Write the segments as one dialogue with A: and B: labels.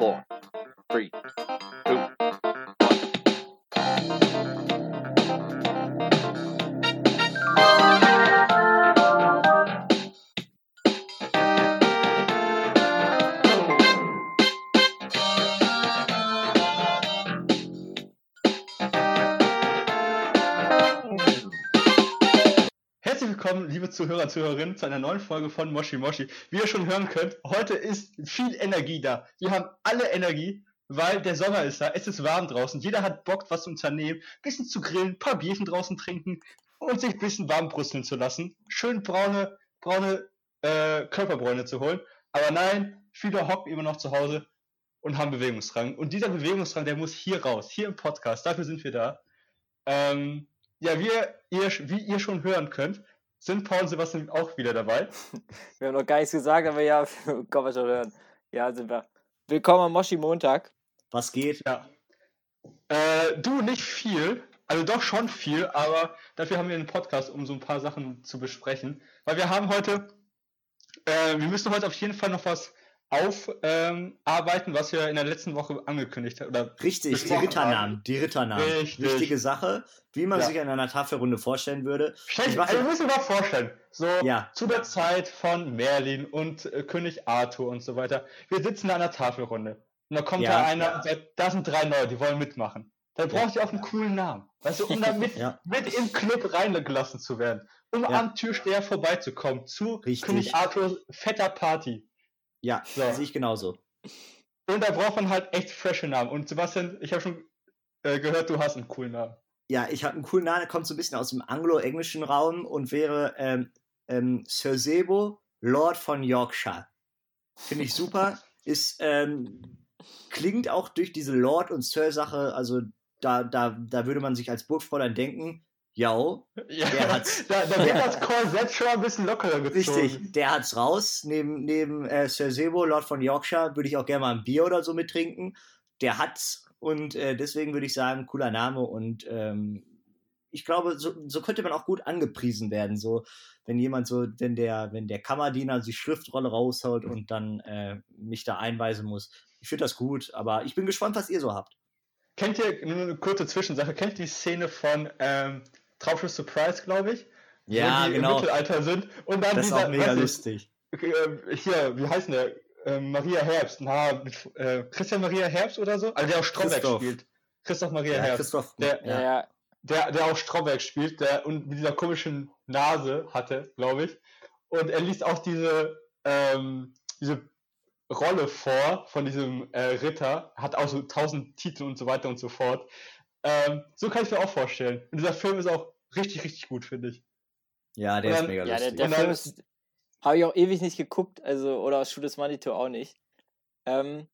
A: four, three,
B: Zuhörer Zuhörerinnen, zu einer neuen Folge von Moshi Moshi. Wie ihr schon hören könnt, heute ist viel Energie da. Wir haben alle Energie, weil der Sommer ist da, es ist warm draußen, jeder hat Bock, was zu unternehmen, bisschen zu grillen, paar Bierchen draußen trinken und sich ein bisschen warm brüsteln zu lassen. Schön braune, braune äh, Körperbräune zu holen. Aber nein, viele hocken immer noch zu Hause und haben Bewegungsdrang. Und dieser Bewegungsdrang, der muss hier raus, hier im Podcast. Dafür sind wir da. Ähm, ja, wie ihr, wie ihr schon hören könnt, sind Paul und Sebastian auch wieder dabei.
C: Wir haben noch gar nichts gesagt, aber ja, kann man schon hören. Ja, sind wir. Willkommen am Moshi Montag.
D: Was geht?
B: Ja. Äh, du nicht viel, also doch schon viel, aber dafür haben wir einen Podcast, um so ein paar Sachen zu besprechen. Weil wir haben heute, äh, wir müssen heute auf jeden Fall noch was aufarbeiten, was wir in der letzten Woche angekündigt haben. Oder
D: Richtig, die Ritternamen. Die Ritternamen.
B: Richtig.
D: Wichtige Sache, wie man
B: Ja.
D: sich in einer Tafelrunde vorstellen würde. Mache-
B: also müssen wir mal vorstellen, so
D: Ja.
B: zu der Zeit von Merlin und äh, König Arthur und so weiter. Wir sitzen da an der Tafelrunde. Und da kommt
D: Ja.
B: da einer und sagt, da sind drei Neue, die wollen mitmachen. Dann braucht ihr auch einen coolen Namen. Weißt du, um da mit,
D: Ja.
B: mit im Club reingelassen zu werden. Um
D: Ja.
B: am Türsteher vorbeizukommen zu
D: Richtig.
B: König Arthurs fetter Party.
D: Ja,
B: So.
D: sehe ich genauso.
B: Und da braucht man halt echt frische Namen. Und Sebastian, ich habe schon äh, gehört, du hast einen coolen Namen.
D: Ja, ich habe einen coolen Namen, der kommt so ein bisschen aus dem anglo-englischen Raum und wäre ähm, ähm, Sir Sebo, Lord von Yorkshire. Finde ich super. Ist, ähm, klingt auch durch diese Lord- und Sir-Sache, also da, da, da würde man sich als Burgfräulein denken, ja,
B: Ja,
D: Der hat's.
B: da, da wird das Korsett schon ein bisschen lockerer gezogen.
D: Richtig, der hat's raus. Neben, neben äh, Sir Sebo, Lord von Yorkshire, würde ich auch gerne mal ein Bier oder so mittrinken. Der hat's und äh, deswegen würde ich sagen, cooler Name und ähm, ich glaube, so, so könnte man auch gut angepriesen werden. So, wenn jemand so, wenn der, wenn der Kammerdiener die Schriftrolle raushaut und dann äh, mich da einweisen muss. Ich finde das gut, aber ich bin gespannt, was ihr so habt.
B: Kennt ihr, nur eine kurze Zwischensache, kennt ihr die Szene von ähm, Traumschiff Surprise, glaube ich? Wo die im Mittelalter sind. Und dann
D: Das ist
B: dieser,
D: auch mega
B: weiß ich,
D: lustig.
B: äh, hier, wie heißt denn der? Ähm, Maria Herbst. Na, mit, äh, Christian Maria Herbst oder so? Also der auch Stromberg spielt. Christoph Maria
D: Ja,
B: Herbst.
D: Christoph,
B: Der-
C: Ja,
D: ja.
C: ja.
B: Der, der auch Stromberg spielt, der und mit dieser komischen Nase hatte, glaube ich. Und er liest auch diese, ähm, diese Rolle vor von diesem äh, Ritter, hat auch so tausend Titel und so weiter und so fort. Ähm, so kann ich mir auch vorstellen. Und dieser Film ist auch richtig, richtig gut, finde ich.
D: ja, der
B: Und
D: ist
B: dann-
D: mega
C: Ja, der,
D: lustig.
C: der
B: dann-
C: Film ist. Habe ich auch ewig nicht geguckt, also, oder Schules Manitou auch nicht. Ähm,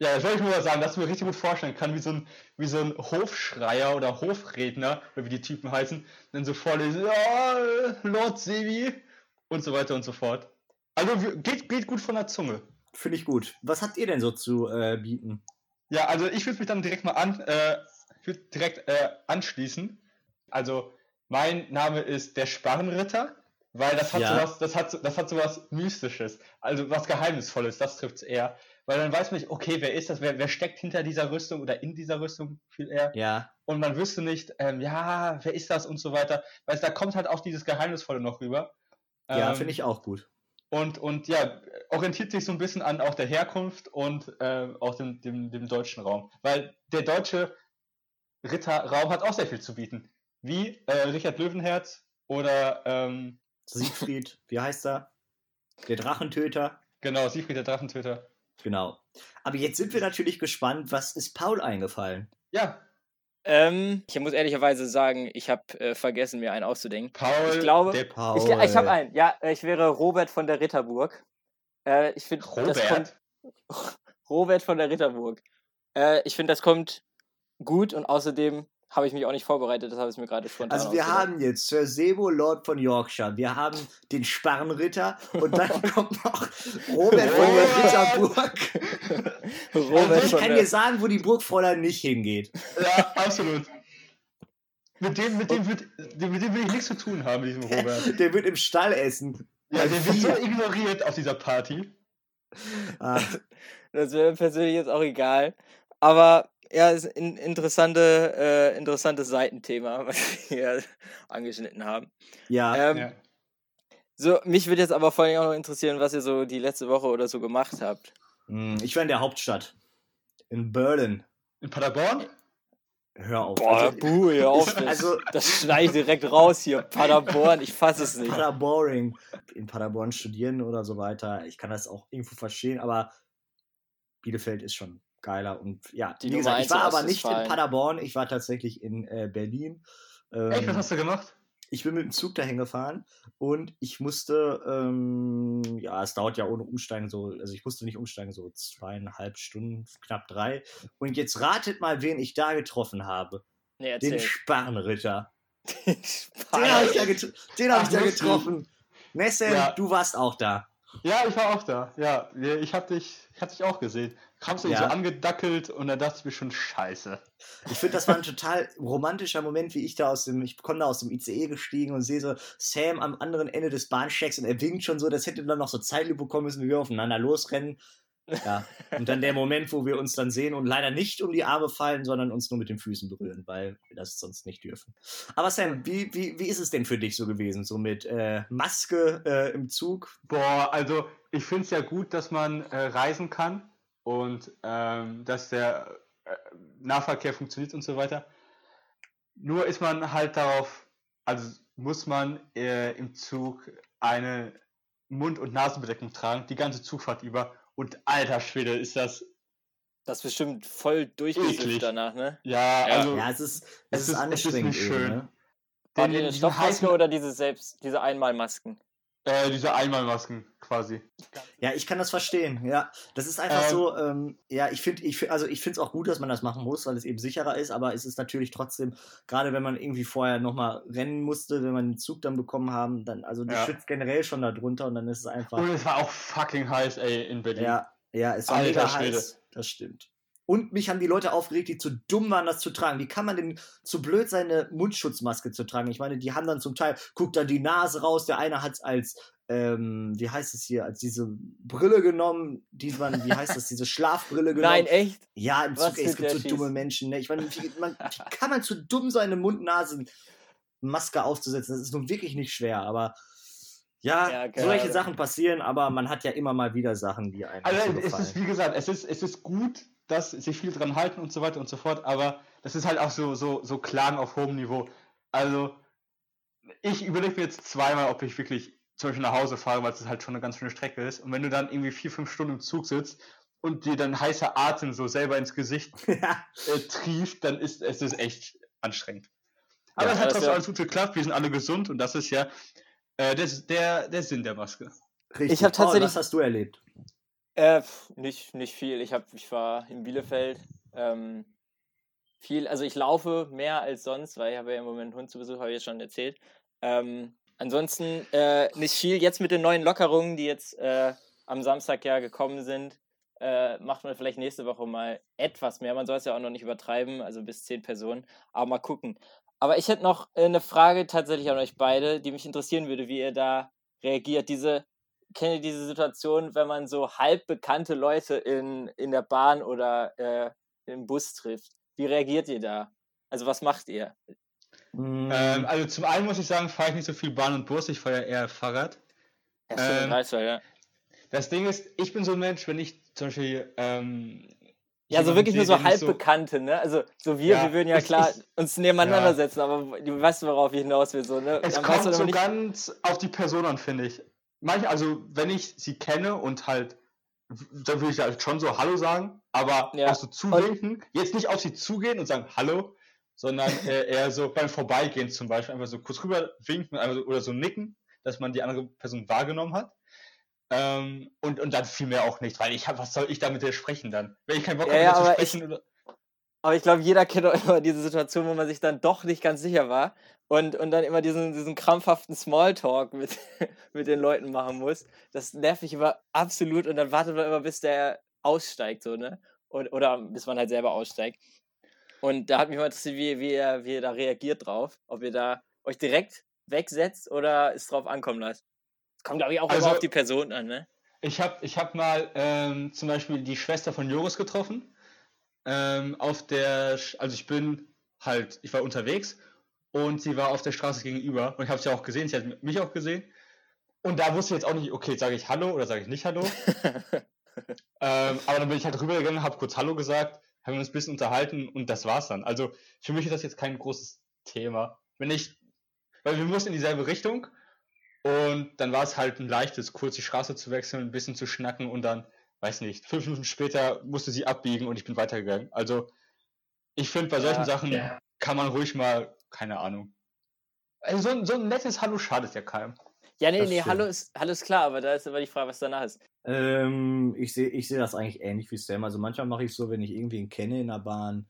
B: Ja, das wollte ich nur mal sagen, dass ich mir richtig gut vorstellen kann, wie so ein, wie so ein Hofschreier oder Hofredner, oder wie die Typen heißen, dann so vorlesen, ja, Lord Sebi und so weiter und so fort. Also geht, geht gut von der Zunge.
D: Finde ich gut. Was habt ihr denn so zu äh, bieten?
B: Ja, also ich würde mich dann direkt mal an, äh, direkt äh, anschließen. Also mein Name ist der Sparrenritter, weil das hat
D: Ja.
B: sowas, das hat, so- das hat sowas Mystisches, also was Geheimnisvolles, das trifft's eher. Weil dann weiß man nicht, okay, wer ist das, wer, wer steckt hinter dieser Rüstung oder in dieser Rüstung viel eher.
D: Ja,
B: Und man wüsste nicht, ähm, ja, wer ist das und so weiter. Weil da kommt halt auch dieses Geheimnisvolle noch rüber.
D: ja,
B: Ähm,
D: finde ich auch gut.
B: und, und ja, orientiert sich so ein bisschen an auch der Herkunft und äh, auch dem, dem, dem deutschen Raum. Weil der deutsche Ritterraum hat auch sehr viel zu bieten. Wie äh, Richard Löwenherz oder ähm,
D: Siegfried, wie heißt er? Der Drachentöter.
B: genau, Siegfried der Drachentöter.
D: Genau. Aber jetzt sind wir natürlich gespannt, was ist Paul eingefallen?
B: Ja,
C: ähm, ich muss ehrlicherweise sagen, ich habe äh, vergessen, mir einen auszudenken.
B: Paul,
C: Ich glaube-
B: der
D: Paul.
C: Ich, ich habe einen, ja, äh, ich wäre Robert von der Ritterburg. Äh, ich finde, das kommt.
B: Robert.
C: Von der Ritterburg. Äh, ich finde, das kommt gut und außerdem habe ich mich auch nicht vorbereitet, das habe ich mir gerade spontan
D: Also wir
C: ausgedacht.
D: haben jetzt Sir Sebo, Lord von Yorkshire. Wir haben den Sparrenritter und dann kommt noch Robert von der. Ritterburg.
C: Robert
D: Also ich kann
C: der,
D: dir sagen, wo die Burgfräulein nicht hingeht.
B: Ja, absolut. Mit dem, mit dem, wird, mit dem will ich nichts zu tun haben, mit diesem Robert.
D: Der wird im Stall essen.
B: Ja, der wird so ignoriert auf dieser Party.
D: Ah,
C: Das wäre mir persönlich jetzt auch egal. Aber ja, ist ein interessante, äh, interessantes Seitenthema, was wir hier angeschnitten haben.
D: ja,
C: Ähm,
B: Ja.
C: So, mich würde jetzt aber vor allem auch noch interessieren, was ihr so die letzte Woche oder so gemacht habt.
D: hm, ich war in der Hauptstadt. In Berlin.
B: In Paderborn?
D: Hör auf.
C: Boah,
D: also,
C: buh, hör auf. Das,
D: also-
C: das schneide ich direkt raus hier. Paderborn, ich fasse es nicht.
D: Paderboring. In Paderborn studieren oder so weiter. Ich kann das auch irgendwo verstehen, aber Bielefeld ist schon geiler. Und ja,
C: Die
D: wie gesagt, ich war aber nicht in. Paderborn, ich war tatsächlich in äh, Berlin. Ähm,
B: Echt, was hast du gemacht?
D: Ich bin mit dem Zug dahin gefahren und ich musste, ähm, ja, es dauert ja ohne Umsteigen so, also ich musste nicht umsteigen, so zweieinhalb Stunden, knapp drei. Und jetzt ratet mal, wen ich da getroffen habe.
C: Nee,
D: Den. Sparrenritter. Den habe
C: Spannend.
D: ich da, den hab ich da getroffen. Messem,
B: Ja.
D: du warst auch da.
B: Ja, ich war auch da. Ja, ich hab dich, ich hab dich auch gesehen. Kamst du
D: Ja.
B: so angedackelt und dann dachte ich mir schon, scheiße.
D: Ich finde, das war ein total romantischer Moment, wie ich da aus dem, ich komme da aus dem ICE gestiegen und sehe so Sam am anderen Ende des Bahnsteigs und er winkt schon so, das hätte dann noch so Zeitlupe kommen müssen, wie wir aufeinander losrennen. Ja, und dann der Moment, wo wir uns dann sehen und leider nicht um die Arme fallen, sondern uns nur mit den Füßen berühren, weil wir das sonst nicht dürfen. Aber Sam, wie, wie, wie ist es denn für dich so gewesen, so mit äh, Maske äh, im Zug?
B: Boah, also ich finde es ja gut, dass man äh, reisen kann und ähm, dass der äh, Nahverkehr funktioniert und so weiter. Nur ist man halt darauf, also muss man äh, im Zug eine Mund- und Nasenbedeckung tragen, die ganze Zugfahrt über. Und alter Schwede, ist das,
C: Das ist bestimmt voll
B: Eklig.
C: durchgesifft danach, ne?
B: ja,
C: Ja.
B: also
D: Ja, es ist,
B: es
D: es
B: ist-
D: ist
B: es ist
D: anstrengend.
B: nicht
D: eben,
B: schön.
D: Ne?
C: War
B: den,
C: die eine Stoffmaske
B: heißen,
C: oder diese selbst, diese Einmalmasken?
B: Äh, diese Einmalmasken quasi.
D: Ja, ich kann das verstehen. Ja, das ist einfach
B: Ähm,
D: so. Ähm, ja, ich finde, ich, find- also ich finde es auch gut, dass man das machen muss, weil es eben sicherer ist. Aber es ist natürlich trotzdem, gerade wenn man irgendwie vorher nochmal rennen musste, wenn man den Zug dann bekommen haben, dann also du
B: Ja.
D: schützt generell schon darunter und dann ist es einfach.
B: Und es war auch fucking heiß, ey, in Berlin.
D: Ja, ja, es war
B: Alter
D: mega heiß. Das stimmt. Und mich haben die Leute aufgeregt, die zu dumm waren, das zu tragen. Wie kann man denn zu blöd sein, eine Mundschutzmaske zu tragen? Ich meine, die haben dann zum Teil, guckt dann die Nase raus, der eine hat es als, ähm, wie heißt es hier, als diese Brille genommen, die man, wie heißt das, diese Schlafbrille genommen.
C: Nein, echt?
D: Ja, im Zug, ey, es gibt so
C: der
D: dumme
C: Schieß?
D: Menschen. Ne? Ich meine, wie, man, wie kann man zu dumm sein, eine Mund-Nasen-Maske aufzusetzen? Das ist nun wirklich nicht schwer, aber ja,
C: Ja,
D: solche. Sachen passieren, aber man hat ja immer mal wieder Sachen, die einem
B: Also
D: so
B: es
D: gefallen.
B: ist, wie gesagt, es ist, es ist gut, dass sich viel dran halten und so weiter und so fort, aber das ist halt auch so, so, so Klagen auf hohem Niveau. Also, ich überlege mir jetzt zweimal, ob ich wirklich zum Beispiel nach Hause fahre, weil es halt schon eine ganz schöne Strecke ist. Und wenn du dann irgendwie vier, fünf Stunden im Zug sitzt und dir dann heißer Atem so selber ins Gesicht
D: ja,
B: äh, trieft, dann ist es ist echt anstrengend. Aber
D: Ja,
B: es hat
C: das
B: trotzdem
C: ja-
B: alles gut geklappt, wir sind alle gesund und das ist ja äh, der, der, der Sinn der Maske.
D: richtig.
C: Ich hab
D: Paul,
C: tatsächlich-
D: was hast du erlebt?
C: Äh, nicht, nicht viel. Ich, hab, ich war in Bielefeld. Ähm, viel, also ich laufe mehr als sonst, weil ich habe ja im Moment einen Hund zu Besuch, habe ich jetzt schon erzählt. Ähm, ansonsten äh, nicht viel. Jetzt mit den neuen Lockerungen, die jetzt äh, am Samstag ja gekommen sind, äh, macht man vielleicht nächste Woche mal etwas mehr. Man soll es ja auch noch nicht übertreiben, also bis zehn Personen. Aber mal gucken. Aber ich hätte noch äh, eine Frage tatsächlich an euch beide, die mich interessieren würde, wie ihr da reagiert. Diese, kennt ihr diese Situation, wenn man so halb bekannte Leute in, in der Bahn oder äh, im Bus trifft? Wie reagiert ihr da? Also was macht ihr?
D: Mm,
B: Ähm, also zum einen muss ich sagen, fahre ich nicht so viel Bahn und Bus, ich fahre ja eher Fahrrad.
C: Ja, stimmt,
B: Ähm,
C: Greifswald, ja.
B: Das Ding ist, ich bin so ein Mensch, wenn ich zum Beispiel. Ähm,
C: Ja, so
B: jemanden
C: wirklich nur so halbbekannte, ne? Also so wir,
B: Ja,
C: wir würden ja klar
B: ich-
C: uns nebeneinander setzen, aber du weißt, worauf ich hinaus will, so, ne?
B: Es
C: Dann weißt
B: kommt
C: du
B: so
C: nicht,
B: ganz auf die Person an, finde ich. Manch, also, wenn ich sie kenne und halt, dann würde ich halt schon so Hallo sagen, aber
C: Ja.
B: auch so zuwinken. Jetzt nicht auf sie zugehen und sagen Hallo, sondern äh, eher so beim Vorbeigehen zum Beispiel einfach so kurz rüber winken so, oder so nicken, dass man die andere Person wahrgenommen hat. Ähm, und, und dann viel mehr auch nicht, weil ich habe, was soll ich da mit dir sprechen dann? Wenn ich keinen Bock
C: Ja,
B: habe,
C: ja, aber
B: zu sprechen oder.
C: Aber ich glaube, jeder kennt auch immer diese Situation, wo man sich dann doch nicht ganz sicher war und, und dann immer diesen, diesen krampfhaften Smalltalk mit, mit den Leuten machen muss. Das nervt mich immer absolut und dann wartet man immer, bis der aussteigt, so, ne? Und, oder bis man halt selber aussteigt. Und da hat mich mal interessiert, wie, wie, ihr, wie ihr da reagiert drauf. Ob ihr da euch direkt wegsetzt oder es drauf ankommen lasst. Kommt, glaube ich, auch immer
B: Also-
C: auf die Person an, ne?
B: Ich habe ich hab mal ähm, zum Beispiel die Schwester von Joris getroffen. Ähm, auf der, also ich bin halt, ich war unterwegs und sie war auf der Straße gegenüber und ich habe sie auch gesehen, sie hat mich auch gesehen. Und da wusste ich jetzt auch nicht, okay, sage ich Hallo oder sage ich nicht Hallo. ähm, aber dann bin ich halt rübergegangen, habe kurz Hallo gesagt, haben uns ein bisschen unterhalten und das war's dann. Also für mich ist das jetzt kein großes Thema. Wenn ich, weil wir mussten in dieselbe Richtung und dann war es halt ein leichtes, kurz die Straße zu wechseln, ein bisschen zu schnacken und dann, weiß nicht, fünf Minuten später musste sie abbiegen und ich bin weitergegangen. Also ich finde, bei solchen
C: Ja,
B: Sachen
A: ja.
B: kann man ruhig mal, keine Ahnung. Also so, ein- so ein nettes Hallo schadet ja keinem.
C: Ja, nee,
D: Das
C: nee,
D: stimmt.
C: hallo ist, hallo ist klar, aber da ist aber die Frage, was danach ist.
D: Ähm, ich sehe ich seh das eigentlich ähnlich wie Sam. Also manchmal mache ich so, wenn ich irgendwen kenne in der Bahn,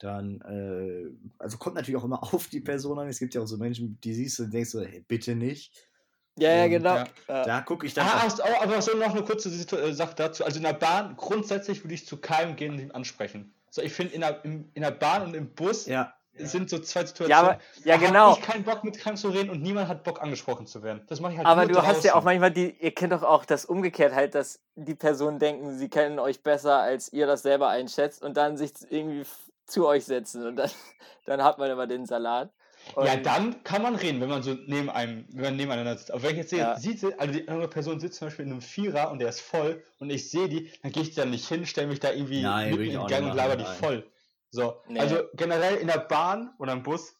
D: dann, äh, also kommt natürlich auch immer auf die Person an. Es gibt ja auch so Menschen, die siehst du und denkst so, hey, bitte nicht.
C: Ja, ja,
D: Und
C: genau.
B: ja,
C: Ja.
D: Da gucke ich dann.
B: Ah, oh, aber so noch eine kurze äh, Sache dazu. Also in der Bahn, grundsätzlich würde ich zu keinem gehen und ihn ansprechen. So, ich finde, in der, in der Bahn und im Bus
D: ja,
B: sind so zwei Situationen.
C: Ja, aber, ja,
B: Da
C: genau.
B: Ich keinen Bock mit keinem zu reden und niemand hat Bock angesprochen zu werden. Das mache ich halt
C: Aber
B: nur
C: du hast ja auch
B: draußen.
C: manchmal die, ihr kennt doch auch das umgekehrt halt, dass die Personen denken, sie kennen euch besser, als ihr das selber einschätzt und dann sich irgendwie zu euch setzen und dann, dann hat man immer den Salat. Und
B: Ja, dann kann man reden, wenn man so neben einem, wenn man nebeneinander sitzt. Aber wenn ich jetzt sehe,
C: Ja.
B: sieht, sie- also die andere Person sitzt zum Beispiel in einem Vierer und der ist voll und ich sehe die, dann gehe ich da nicht hin, stelle mich da irgendwie
D: Nein,
B: mitten in den Gang und laber die voll. So,
C: Nee.
B: also generell in der Bahn oder im Bus,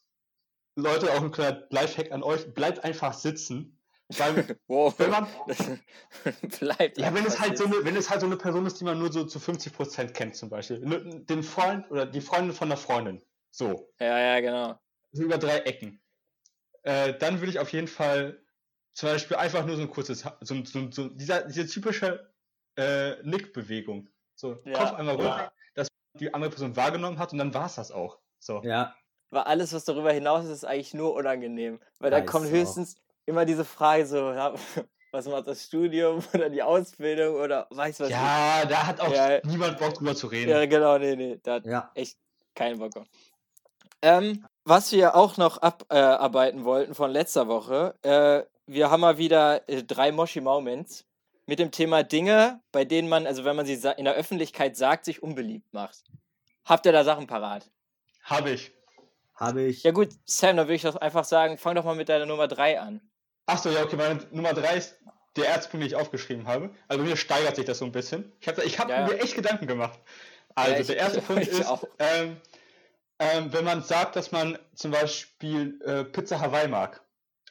B: Leute, auch ein kleiner Lifehack an euch, bleibt einfach sitzen. Weil,
C: wow.
B: wenn man,
C: bleibt.
B: ja, wenn es halt so
C: sitzen.
B: eine, wenn es halt so eine Person ist, die man nur so zu 50% kennt zum Beispiel. Den Freund oder die Freundin von der Freundin. So.
C: Ja, ja, genau.
B: So über drei Ecken. Äh, dann würde ich auf jeden Fall zum Beispiel einfach nur so ein kurzes, so, so, so dieser, diese typische äh, Nickbewegung. So,
C: Ja.
B: Kopf einmal runter, dass die andere Person wahrgenommen hat und dann war es das auch. So.
D: ja,
C: Weil alles, was darüber hinaus ist, ist eigentlich nur unangenehm. Weil dann
D: Ja,
C: kommt
D: ist auch.
C: höchstens immer diese Frage so, ja, was macht das Studium oder die Ausbildung oder weiß was
B: Ja, da hat auch
C: Ja.
B: niemand Bock drüber zu reden.
C: Ja, genau, nee, nee, da hat
D: ja.
C: echt keinen Bock auf. Ähm, was wir auch noch abarbeiten äh, wollten von letzter Woche, äh, wir haben mal wieder äh, drei Moshi Moments mit dem Thema Dinge, bei denen man, also wenn man sie in der Öffentlichkeit sagt, sich unbeliebt macht. Habt ihr da Sachen parat?
B: Habe ich.
D: Habe ich.
C: Ja gut, Sam, dann würde ich doch einfach sagen, fang doch mal mit deiner Nummer 3 an.
B: Achso, ja, okay, meine Nummer drei ist der erste Punkt, den ich aufgeschrieben habe. Also mir steigert sich das so ein bisschen. Ich habe ich hab
C: Ja, ja.
B: mir echt Gedanken gemacht. Also
C: Ja, ich-
B: der erste Punkt
C: ich
B: ist,
C: auch.
B: ähm, ähm, wenn man sagt, dass man zum Beispiel äh, Pizza Hawaii mag.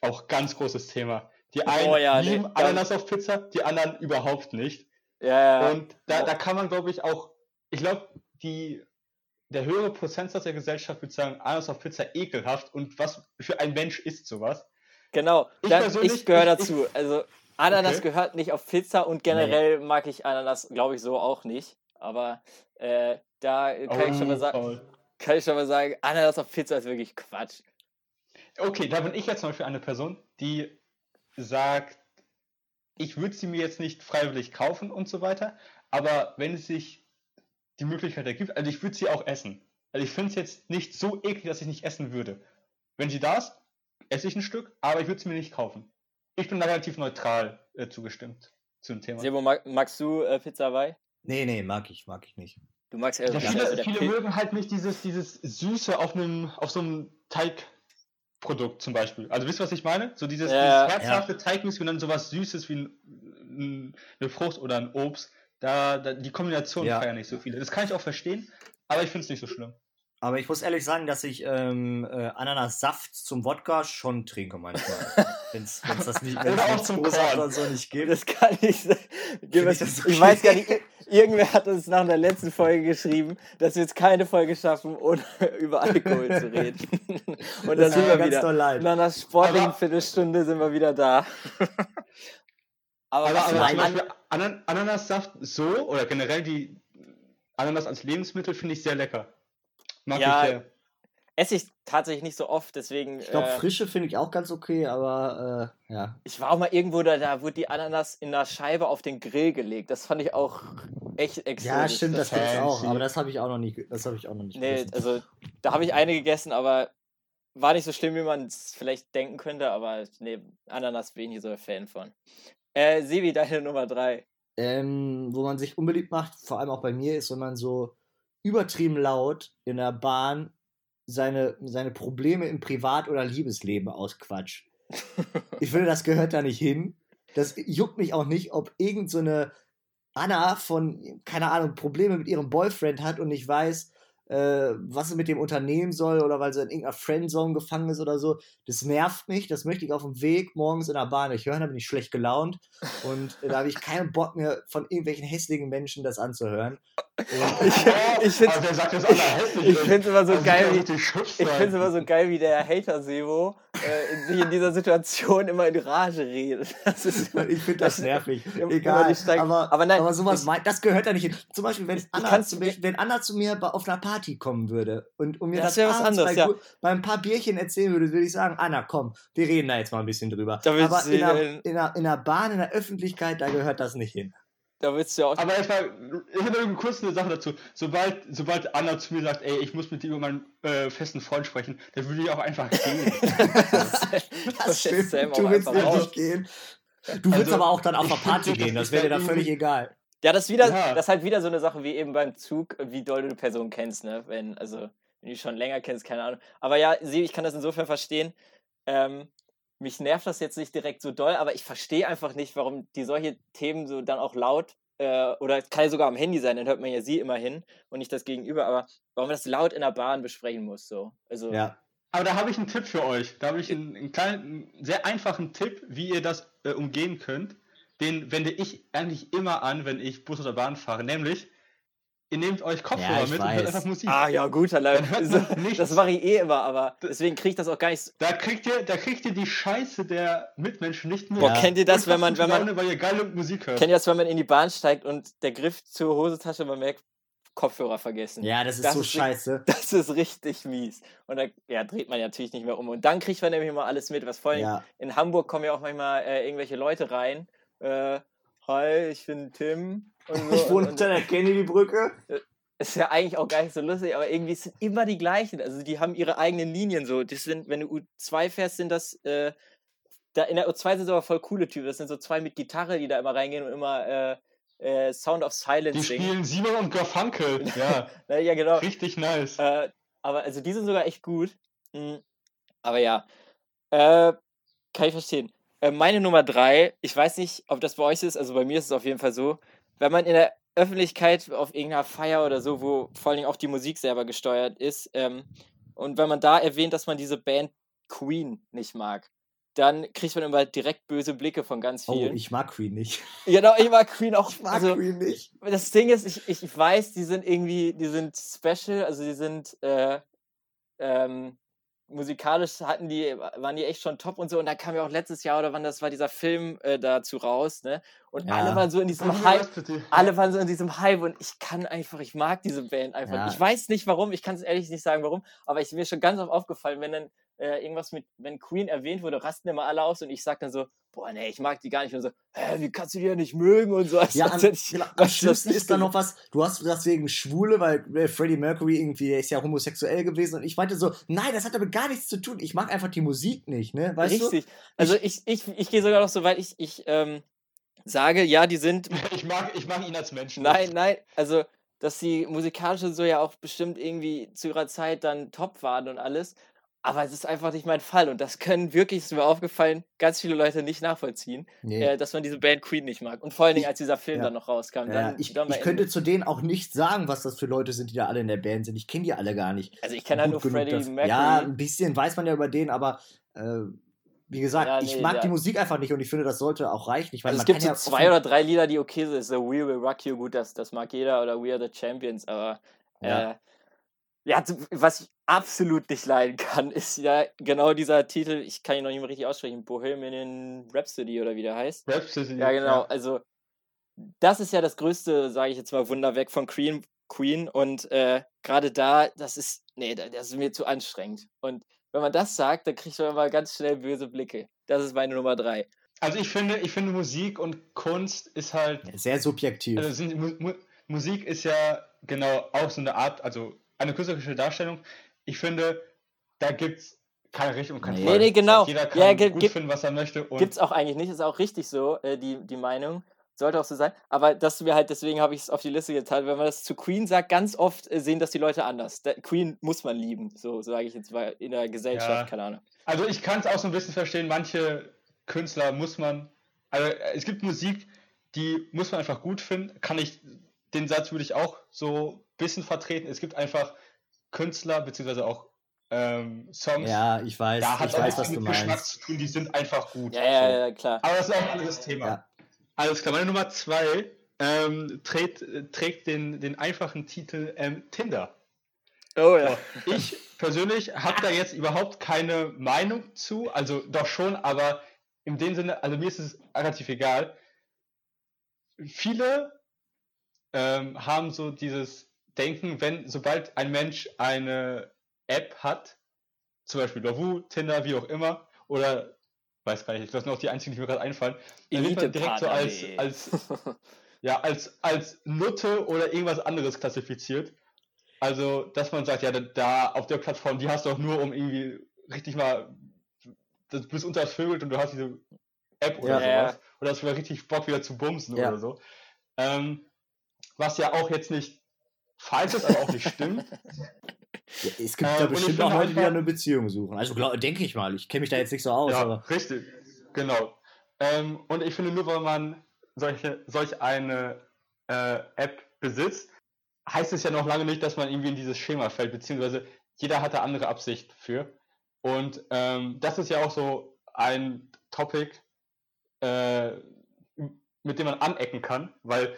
B: Auch ganz großes Thema. Die einen
C: Oh ja, nee,
B: lieben
C: ganz-
B: Ananas auf Pizza, die anderen überhaupt nicht.
C: Ja, ja.
B: Und da, da kann man, glaube ich, auch, ich glaube, die der höhere Prozentsatz der Gesellschaft würde sagen, Ananas auf Pizza ekelhaft und was für ein Mensch isst sowas?
C: Genau,
B: Ich
C: dann, ich gehöre
B: ich- ich-
C: dazu. Also Ananas
B: Okay.
C: gehört nicht auf Pizza und generell mag ich Ananas, glaube ich, so auch nicht. Aber äh, da kann, ich schon mal
B: Oh,
C: sagen. Kann ich schon mal sagen, Ananas auf Pizza ist wirklich Quatsch.
B: Okay, da bin ich jetzt zum Beispiel eine Person, die sagt, ich würde sie mir jetzt nicht freiwillig kaufen und so weiter, aber wenn es sich die Möglichkeit ergibt, also ich würde sie auch essen. Also ich finde es jetzt nicht so eklig, dass ich nicht essen würde. Wenn sie da ist, esse ich ein Stück, aber ich würde sie mir nicht kaufen. Ich bin da relativ neutral äh, zugestimmt zu dem Thema.
C: Sebo, mag, magst du äh, Pizza Hawaii?
D: Nee, nee, mag ich, mag ich nicht.
C: Du magst eher
B: Ja,
C: so
B: viele, viele
C: Pi-
B: mögen halt nicht dieses, dieses Süße auf einem, auf so einem Teigprodukt zum Beispiel. Also wisst ihr, was ich meine? So dieses,
C: Ja,
B: dieses herzhafte Teigmix und dann sowas Süßes wie ein, ein, eine Frucht oder ein Obst. Da, da die Kombination
D: Ja.
B: feiern nicht so viele. Das kann ich auch verstehen, aber ich finde es nicht so schlimm.
D: Aber ich muss ehrlich sagen, dass ich ähm, äh, Ananassaft zum Wodka schon trinke manchmal. Wenn es das nicht
B: Oder
D: wenn's
B: auch zum Korn.
D: oder so nicht gibt.
C: Das kann ich
D: ich das
C: Ich
D: okay?
C: weiß gar nicht, irgendwer hat uns nach der letzten Folge geschrieben, dass wir jetzt keine Folge schaffen, ohne über Alkohol zu reden. Und dann
D: Das
C: sind wir
D: ganz
C: wieder.
D: doll leid.
C: Nach einer sportlichen
B: Aber-
C: Viertelstunde sind wir wieder da. Aber,
B: Aber, aber zum Beispiel Anan Ananassaft so oder generell die Ananas als Lebensmittel finde ich sehr lecker. Mag
C: Ja,
B: ich sehr.
C: Esse ich tatsächlich nicht so oft, deswegen.
D: Ich glaube,
C: äh,
D: frische finde ich auch ganz okay, aber äh, ja.
C: ich war auch mal irgendwo da, da wurde die Ananas in einer Scheibe auf den Grill gelegt. Das fand ich auch echt exotisch.
D: Ja, stimmt, das
C: war-
D: gibt's auch, aber das habe ich auch noch ge- das habe ich auch noch nicht
C: Nee,
D: gegessen.
C: also da habe ich eine gegessen, aber war nicht so schlimm, wie man es vielleicht denken könnte, aber nee, Ananas bin ich nicht so ein Fan von. Äh, Sebi, deine Nummer 3.
D: ähm, wo man sich unbeliebt macht, vor allem auch bei mir, ist, wenn man so übertrieben laut in der Bahn seine, seine Probleme im Privat- oder Liebesleben ausquatscht. Ich finde, das gehört da nicht hin. Das juckt mich auch nicht, ob irgend so eine Anna von, keine Ahnung, Probleme mit ihrem Boyfriend hat und nicht weiß, äh, was sie mit dem unternehmen soll oder weil sie in irgendeiner Friendzone gefangen ist oder so. Das nervt mich, das möchte ich auf dem Weg morgens in der Bahn nicht hören, da bin ich schlecht gelaunt und äh, da habe ich keinen Bock mehr von irgendwelchen hässlichen Menschen das anzuhören. Und,
C: Ich, ich finde
B: das
C: ich find's immer so
B: Also,
C: geil, wie, ich
B: sein.
C: find's immer so geil, wie der Hater Sebo äh, in- sich in dieser Situation immer in Rage redet. Das ist,
D: ich finde das
C: das-
D: nervig.
C: immer
D: Egal. aber,
C: aber nein,
D: aber sowas,
C: ich-
D: das gehört da nicht hin. Zum Beispiel, wenn Anna,
C: kann's-
D: zu, mir- wenn Anna zu mir auf einer Party kommen würde und, und mir
C: Das
D: das,
C: was anderes,
D: bei,
C: ja.
D: bei ein paar Bierchen erzählen würde, würde ich sagen, Anna, komm, wir reden da jetzt mal ein bisschen drüber. Aber in einer,
C: hin.
D: in, einer, in einer Bahn, in der Öffentlichkeit, da gehört das nicht hin.
C: da willst du ja auch.
B: Aber erstmal, ich habe nur kurz eine Sache dazu. Sobald, sobald Anna zu mir sagt, ey, ich muss mit dir über meinen äh, festen Freund sprechen, dann würde ich auch einfach gehen.
D: Das stimmt.
C: Sam
D: Du willst
C: raus.
D: gehen. Du willst
B: Also,
D: aber auch dann auf der Party
B: das
D: gehen, das wäre dir
B: dann
D: da völlig egal.
C: Ja, das ist wieder,
B: Ja.
C: das ist halt wieder so eine Sache wie eben beim Zug, wie doll du die Person kennst, ne? Wenn, also, wenn du die schon länger kennst, keine Ahnung. Aber ja, ich kann das insofern verstehen. Ähm, mich nervt das jetzt nicht direkt so doll, aber ich verstehe einfach nicht, warum die solche Themen so dann auch laut äh, oder kann ja sogar am Handy sein, dann hört man ja sie immer hin und nicht das Gegenüber, aber warum man das laut in der Bahn besprechen muss, so. Also,
D: Ja.
B: Aber da habe ich einen Tipp für euch. Da habe ich einen, einen kleinen, einen sehr einfachen Tipp, wie ihr das äh, umgehen könnt. Den wende ich eigentlich immer an, wenn ich Bus oder Bahn fahre. Nämlich, ihr nehmt euch Kopfhörer
D: Ja,
B: mit und hört
D: weiß.
B: einfach Musik.
C: Ah ja, gut, dann,
B: Dann hört
C: so,
B: man nichts.
C: das mache ich eh immer, aber deswegen kriege ich das auch gar nicht. so-
B: Da kriegt ihr, da kriegt ihr die Scheiße der Mitmenschen nicht mit.
C: Boah,
D: Ja.
C: kennt ihr das, wenn man, wenn man,
B: Laune, weil ihr geile Musik hört.
C: Kennt ihr das, wenn man in die Bahn steigt und der Griff zur Hosentasche, man merkt, Kopfhörer vergessen.
D: Ja, das ist
C: Das
D: so
C: ist
D: scheiße.
C: Das ist richtig mies. Und da ja, dreht man ja natürlich nicht mehr um. Und dann kriegt man nämlich immer alles mit. Was vor allem
D: Ja.
C: in Hamburg kommen ja auch manchmal äh, irgendwelche Leute rein. Äh, Hi, ich bin Tim. Und so.
D: Ich wohne unter der Kennedy-Brücke.
C: ist ja eigentlich auch gar nicht so lustig, aber irgendwie sind immer die gleichen. Also die haben ihre eigenen Linien so. Das sind, wenn du U2 fährst, sind das, äh, da in der U2 sind es aber voll coole Typen. Das sind so zwei mit Gitarre, die da immer reingehen und immer äh, äh, Sound of Silence
B: Die
C: singen.
B: spielen Simon und Garfunkel. Ja,
C: Na, ja, genau.
B: richtig nice.
C: Äh, aber also die sind sogar echt gut. Mhm. Aber ja. Äh, kann ich verstehen. Äh, meine Nummer drei, ich weiß nicht, ob das bei euch ist, also bei mir ist es auf jeden Fall so, wenn man in der Öffentlichkeit auf irgendeiner Feier oder so, wo vor allen Dingen auch die Musik selber gesteuert ist, ähm, und wenn man da erwähnt, dass man diese Band Queen nicht mag, dann kriegt man immer direkt böse Blicke von ganz
D: Oh,
C: vielen.
D: ich mag Queen nicht.
C: genau, ich mag Queen auch.
D: Ich mag
C: also,
D: Queen nicht.
C: das Ding ist, ich, ich weiß, die sind irgendwie, die sind special, also die sind äh, ähm, musikalisch hatten die, waren die echt schon top und so. Und da kam ja auch letztes Jahr oder wann das war dieser Film äh, dazu raus, ne? Und alle
D: Ja.
C: waren so in diesem Hype. Alle waren so in diesem Hype und ich kann einfach, ich mag diese Band einfach.
D: Ja.
C: Ich weiß nicht warum, ich kann es ehrlich nicht sagen warum, aber ich, mir schon ganz oft aufgefallen, wenn dann äh, irgendwas mit, wenn Queen erwähnt wurde, rasten immer alle aus und ich sag dann so, boah, nee, ich mag die gar nicht und so, hä, wie kannst du die ja nicht mögen und so. als
D: Ja,
C: hätte ich-
D: genau, am
C: was das
D: schlimmsten ist dann noch was, du hast deswegen Schwule, weil äh, Freddie Mercury irgendwie, der ist ja homosexuell gewesen und ich meinte so, nein, das hat damit gar nichts zu tun. Ich mag einfach die Musik nicht, ne? Weißt
C: Richtig. Also ich, ich, ich gehe sogar noch so weit, ich, ich ähm, sage, ja, die sind.
B: Ich mag, ich mag ihn als Menschen.
C: Nein, nein, also, dass die musikalisch und so ja auch bestimmt irgendwie zu ihrer Zeit dann top waren und alles. Aber es ist einfach nicht mein Fall. Und das können wirklich, ist mir aufgefallen, ganz viele Leute nicht nachvollziehen?
D: Nee.
C: äh, dass man diese Band Queen nicht mag. Und vor allen Dingen,
D: Ich-
C: als dieser Film
D: ja.
C: dann noch rauskam.
D: ja,
C: Dann,
D: ich,
C: dann
D: ich könnte zu denen auch nicht sagen, was das für Leute sind, die da alle in der Band sind. Ich kenne die alle gar nicht.
C: Also ich kenne halt nur
D: genug,
C: Freddie
D: dass-
C: Mercury.
D: Ja, ein bisschen weiß man ja über den, aber äh, wie gesagt,
C: Ja,
D: ich
C: nee,
D: mag
C: ja.
D: die Musik einfach nicht und ich finde, das sollte auch reichen. Ich meine,
C: Also es gibt so
D: ja
C: zwei oder drei Lieder, die okay sind. So We Will Rock You, gut, das, das mag jeder. Oder We Are the Champions, aber äh, ja, was ich absolut nicht leiden kann, ist ja genau dieser Titel, ich kann ihn noch nicht mal richtig aussprechen, Bohemian Rhapsody oder wie der heißt.
B: Rhapsody.
C: Ja, genau. Also, das ist ja das größte, sage ich jetzt mal, Wunderwerk von Queen. Queen und äh, gerade da, das ist, nee, da- das ist mir zu anstrengend. Und wenn man das sagt, dann kriegt man immer ganz schnell böse Blicke. Das ist meine Nummer drei.
B: Also ich finde, ich finde Musik und Kunst ist halt
D: sehr subjektiv.
B: Also sind, Mu Mu Musik ist ja genau auch so eine Art, also eine künstlerische Darstellung. Ich finde, da gibt es keine Richtung und kein
D: Nee.
B: Falsch.
C: Nee, genau.
B: Jeder kann
C: Ja, ge-
B: gut
C: gibt-
B: finden, was er möchte. Und
C: Gibt's auch eigentlich nicht, ist auch richtig so, äh, die, die Meinung. sollte auch so sein. Aber dass wir halt, deswegen habe ich es auf die Liste geteilt, wenn man das zu Queen sagt, ganz oft äh, sehen das die Leute anders. Da, Queen muss man lieben, so sage ich jetzt mal in der Gesellschaft,
B: Ja.
C: keine Ahnung.
B: Also ich kann es auch so ein bisschen verstehen, manche Künstler muss man, also äh, es gibt Musik, die muss man einfach gut finden, kann ich, den Satz würde ich auch so bisschen vertreten, es gibt einfach Künstler, beziehungsweise auch ähm, Songs,
D: Ja, ich weiß,
B: da hat
D: ich weiß, was
B: mit
D: du
B: Geschmack
D: meinst.
B: zu tun, die sind einfach gut.
C: Ja, ja,
B: so.
C: ja, klar.
B: Aber das ist auch ein anderes Thema.
D: Ja.
B: Alles klar, meine Nummer zwei ähm, trägt, trägt den, den einfachen Titel ähm, Tinder.
C: Oh ja.
B: So, ich persönlich habe da jetzt überhaupt keine Meinung zu, also doch schon, aber in dem Sinne, also mir ist es relativ egal. Viele ähm, haben so dieses Denken, wenn, sobald ein Mensch eine App hat, zum Beispiel Lovoo, Tinder, wie auch immer, oder weiß gar nicht, das sind auch die einzigen, die mir gerade einfallen, dann wird man direkt so als, als ja, als, als Nutte oder irgendwas anderes klassifiziert. Also, dass man sagt, ja, da, auf der Plattform, die hast du auch nur, um irgendwie richtig mal, du bist unter das Vögelt und du hast diese App oder
C: Ja.
B: sowas. Oder hast du mal richtig Bock wieder zu bumsen
D: Ja.
B: oder so. Ähm, was ja auch jetzt nicht falsch ist, aber auch nicht stimmt.
D: Ja, es gibt da
B: und ich
D: bestimmt auch Leute, die eine Beziehung suchen. Also glaub- denke ich mal. Ich kenne mich da jetzt nicht so aus,
B: ja,
D: aber
B: richtig, genau. Ähm, und ich finde, nur weil man solche, solch eine äh, App besitzt, heißt es ja noch lange nicht, dass man irgendwie in dieses Schema fällt, beziehungsweise jeder hat da andere Absicht für. Und ähm, das ist ja auch so ein Topic, äh, mit dem man anecken kann, weil